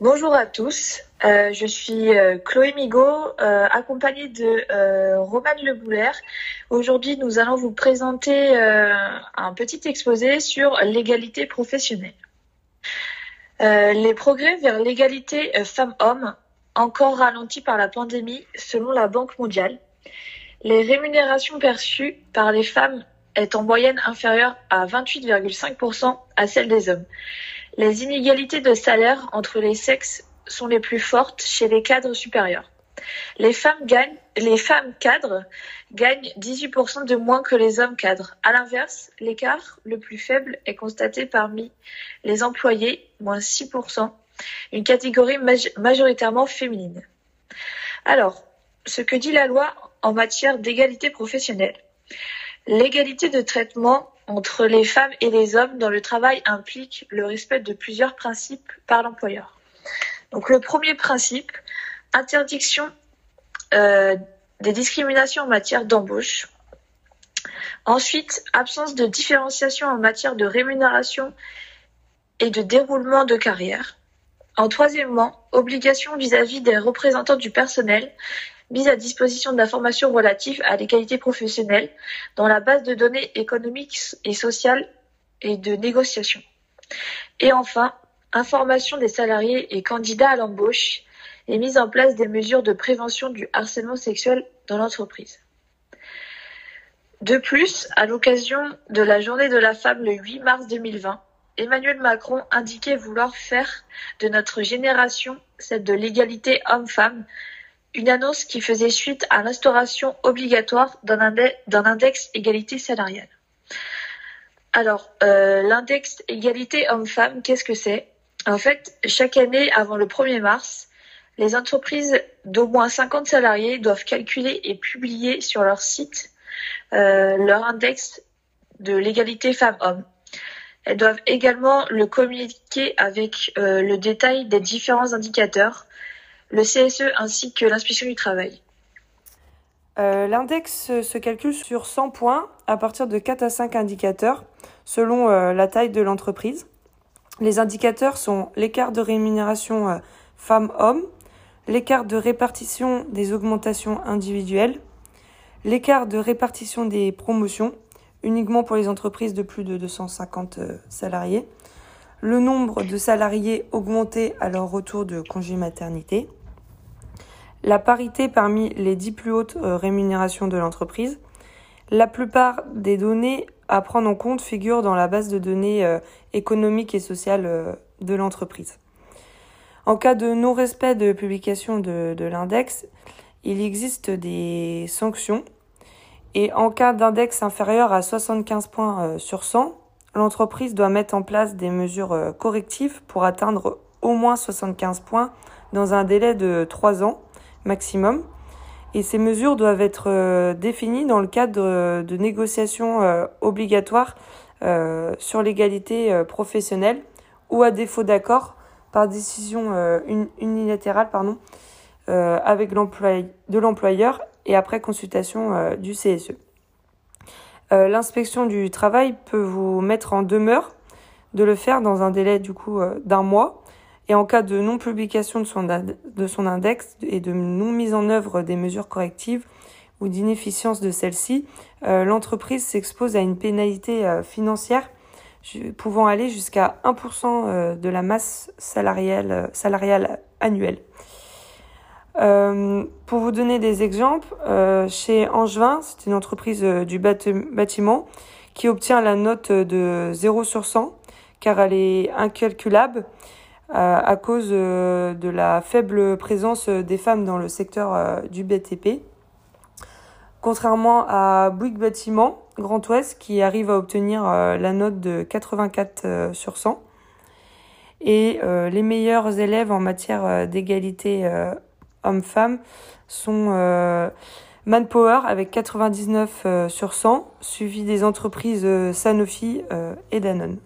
Bonjour à tous, euh, je suis euh, Chloé Migaud, euh, accompagnée de Romane Leboulaire. Aujourd'hui, nous allons vous présenter un petit exposé sur l'égalité professionnelle. Les progrès vers l'égalité femmes-hommes, encore ralentis par la pandémie, selon la Banque mondiale. Les rémunérations perçues par les femmes est en moyenne inférieure à 28,5% à celles des hommes. Les inégalités de salaire entre les sexes sont les plus fortes chez les cadres supérieurs. Les femmes gagnent, les femmes cadres gagnent 18% de moins que les hommes cadres. À l'inverse, l'écart le plus faible est constaté parmi les employés, moins 6%, une catégorie maj majoritairement féminine. Alors, ce que dit la loi en matière d'égalité professionnelle. L'égalité de traitement entre les femmes et les hommes dans le travail implique le respect de plusieurs principes par l'employeur. Donc le premier principe, interdiction euh, des discriminations en matière d'embauche. Ensuite, absence de différenciation en matière de rémunération et de déroulement de carrière. En troisièmement, obligation vis-à-vis -vis des représentants du personnel mise à disposition d'informations relatives à l'égalité professionnelle dans la base de données économiques et sociales et de négociation. Et enfin, information des salariés et candidats à l'embauche et mise en place des mesures de prévention du harcèlement sexuel dans l'entreprise. De plus, à l'occasion de la journée de la femme le 8 mars 2020, Emmanuel Macron indiquait vouloir faire de notre génération celle de l'égalité homme-femme une annonce qui faisait suite à l'instauration obligatoire d'un index égalité salariale. Alors, euh, l'index égalité homme-femme, qu'est-ce que c'est? En fait, chaque année, avant le 1er mars, les entreprises d'au moins 50 salariés doivent calculer et publier sur leur site euh, leur index de l'égalité femmes-hommes. Elles doivent également le communiquer avec euh, le détail des différents indicateurs le CSE ainsi que l'inspection du travail. Euh, L'index se calcule sur 100 points à partir de 4 à 5 indicateurs selon euh, la taille de l'entreprise. Les indicateurs sont l'écart de rémunération euh, femmes-hommes, l'écart de répartition des augmentations individuelles, l'écart de répartition des promotions uniquement pour les entreprises de plus de 250 euh, salariés, le nombre de salariés augmentés à leur retour de congé maternité, la parité parmi les dix plus hautes euh, rémunérations de l'entreprise. La plupart des données à prendre en compte figurent dans la base de données euh, économiques et sociales euh, de l'entreprise. En cas de non-respect de publication de, de l'index, il existe des sanctions et en cas d'index inférieur à 75 points sur 100, l'entreprise doit mettre en place des mesures correctives pour atteindre au moins 75 points dans un délai de 3 ans maximum. Et ces mesures doivent être euh, définies dans le cadre de négociations euh, obligatoires euh, sur l'égalité professionnelle ou à défaut d'accord par décision unilatérale pardon, avec de l'employeur et après consultation du CSE. L'inspection du travail peut vous mettre en demeure de le faire dans un délai du coup d'un mois et en cas de non-publication de son, de son index et de non-mise en œuvre des mesures correctives ou d'inefficience de celle-ci, euh, l'entreprise s'expose à une pénalité euh, financière pouvant aller jusqu'à 1% euh, de la masse salariale, salariale annuelle. pour vous donner des exemples, chez Angevin, c'est une entreprise du bâtiment qui obtient la note de 0 sur 100 car elle est incalculable à cause euh, de la faible présence des femmes dans le secteur euh, du BTP. Contrairement à Bouygues Bâtiment, Grand Ouest, qui arrive à obtenir euh, la note de 84 sur 100. Et les meilleurs élèves en matière d'égalité hommes-femmes sont Manpower avec 99 sur 100, suivi des entreprises Sanofi et Danone.